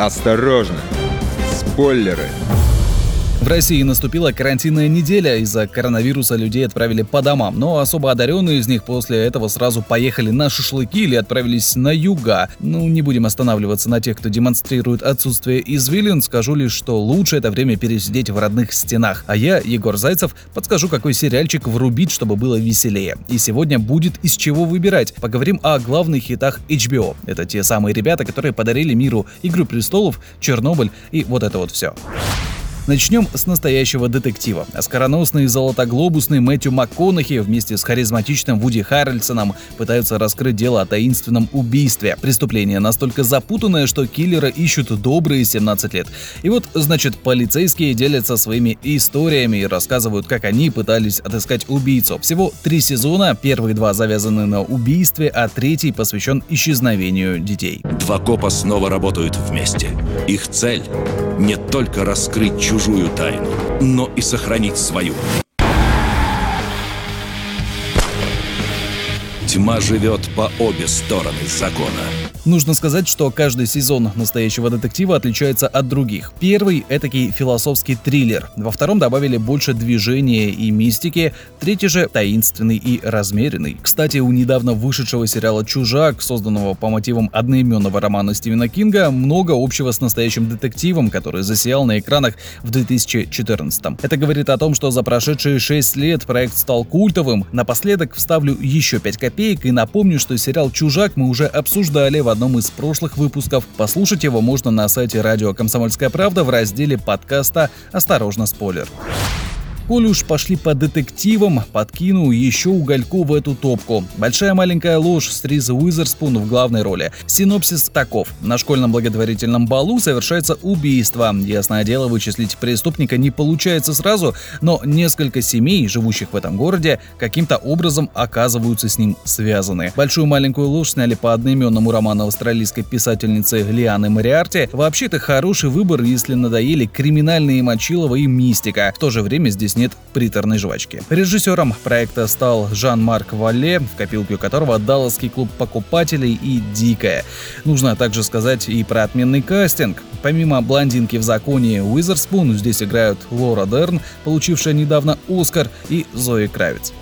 Осторожно! Спойлеры! В России наступила карантинная неделя. Из-за коронавируса людей отправили по домам, но особо одаренные из них после этого сразу поехали на шашлыки или отправились на юга. Ну, не будем останавливаться на тех, кто демонстрирует отсутствие извилин, скажу лишь, что лучше это время пересидеть в родных стенах. А я, Егор Зайцев, подскажу, какой сериальчик врубить, чтобы было веселее. И сегодня будет из чего выбирать. Поговорим о главных хитах HBO. Это те самые ребята, которые подарили миру Игру престолов, Чернобыль и вот это вот все. Начнем с настоящего детектива. Оскароносный золотоглобусный Мэтью МакКонахи вместе с харизматичным Вуди Харрельсоном пытаются раскрыть дело о таинственном убийстве. Преступление настолько запутанное, что киллера ищут добрые 17 лет. И вот, значит, полицейские делятся своими историями и рассказывают, как они пытались отыскать убийцу. Всего три сезона, первые два завязаны на убийстве, а третий посвящен исчезновению детей. Два копа снова работают вместе. Их цель не только раскрыть чужую тайну, но и сохранить свою. Тьма живет по обе стороны закона. Нужно сказать, что каждый сезон настоящего детектива отличается от других. Первый — этакий философский триллер. Во втором добавили больше движения и мистики. Третий же — таинственный и размеренный. Кстати, у недавно вышедшего сериала «Чужак», созданного по мотивам одноименного романа Стивена Кинга, много общего с настоящим детективом, который засиял на экранах в 2014 -м. Это говорит о том, что за прошедшие 6 лет проект стал культовым. Напоследок вставлю еще 5 копеек и напомню, что сериал «Чужак» мы уже обсуждали в одном из прошлых выпусков. Послушать его можно на сайте радио «Комсомольская правда» в разделе подкаста «Осторожно, спойлер». Коли уж пошли по детективам, подкину еще угольку в эту топку. Большая маленькая ложь с Риз Уизерспун в главной роли. Синопсис таков. На школьном благотворительном балу совершается убийство. Ясное дело, вычислить преступника не получается сразу, но несколько семей, живущих в этом городе, каким-то образом оказываются с ним связаны. Большую маленькую ложь сняли по одноименному роману австралийской писательницы Лианы Мариарти. Вообще это хороший выбор, если надоели криминальные мочилова и мистика. В то же время здесь нет приторной жвачки. Режиссером проекта стал Жан-Марк Валле, в копилку которого Далласский клуб покупателей и Дикая. Нужно также сказать и про отменный кастинг. Помимо блондинки в законе Уизерспун, здесь играют Лора Дерн, получившая недавно Оскар, и Зои Кравец.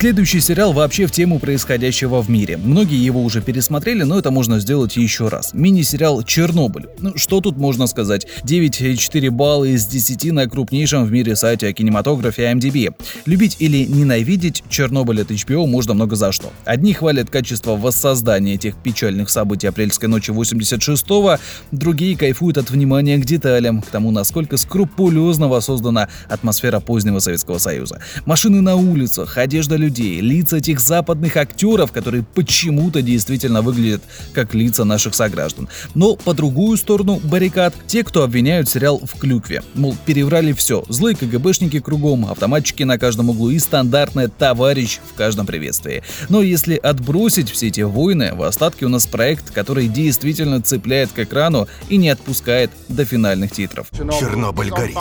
Следующий сериал вообще в тему происходящего в мире. Многие его уже пересмотрели, но это можно сделать еще раз. Мини-сериал «Чернобыль». Ну, что тут можно сказать? 9,4 балла из 10 на крупнейшем в мире сайте о кинематографе IMDb. Любить или ненавидеть «Чернобыль» от HBO можно много за что. Одни хвалят качество воссоздания этих печальных событий апрельской ночи 86-го, другие кайфуют от внимания к деталям, к тому, насколько скрупулезно воссоздана атмосфера позднего Советского Союза. Машины на улицах, одежда людей, лица этих западных актеров, которые почему-то действительно выглядят как лица наших сограждан. Но по другую сторону баррикад те, кто обвиняют сериал в клюкве. Мол, переврали все. Злые КГБшники кругом, автоматчики на каждом углу и стандартное «товарищ» в каждом приветствии. Но если отбросить все эти войны, в остатке у нас проект, который действительно цепляет к экрану и не отпускает до финальных титров. Чернобыль горит.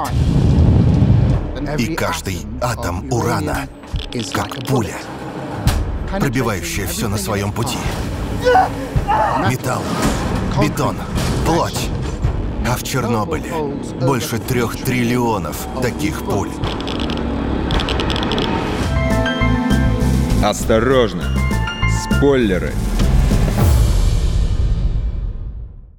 И каждый атом урана как пуля, пробивающая все на своем пути. Металл, бетон, плоть. А в Чернобыле больше трех триллионов таких пуль. Осторожно! Спойлеры!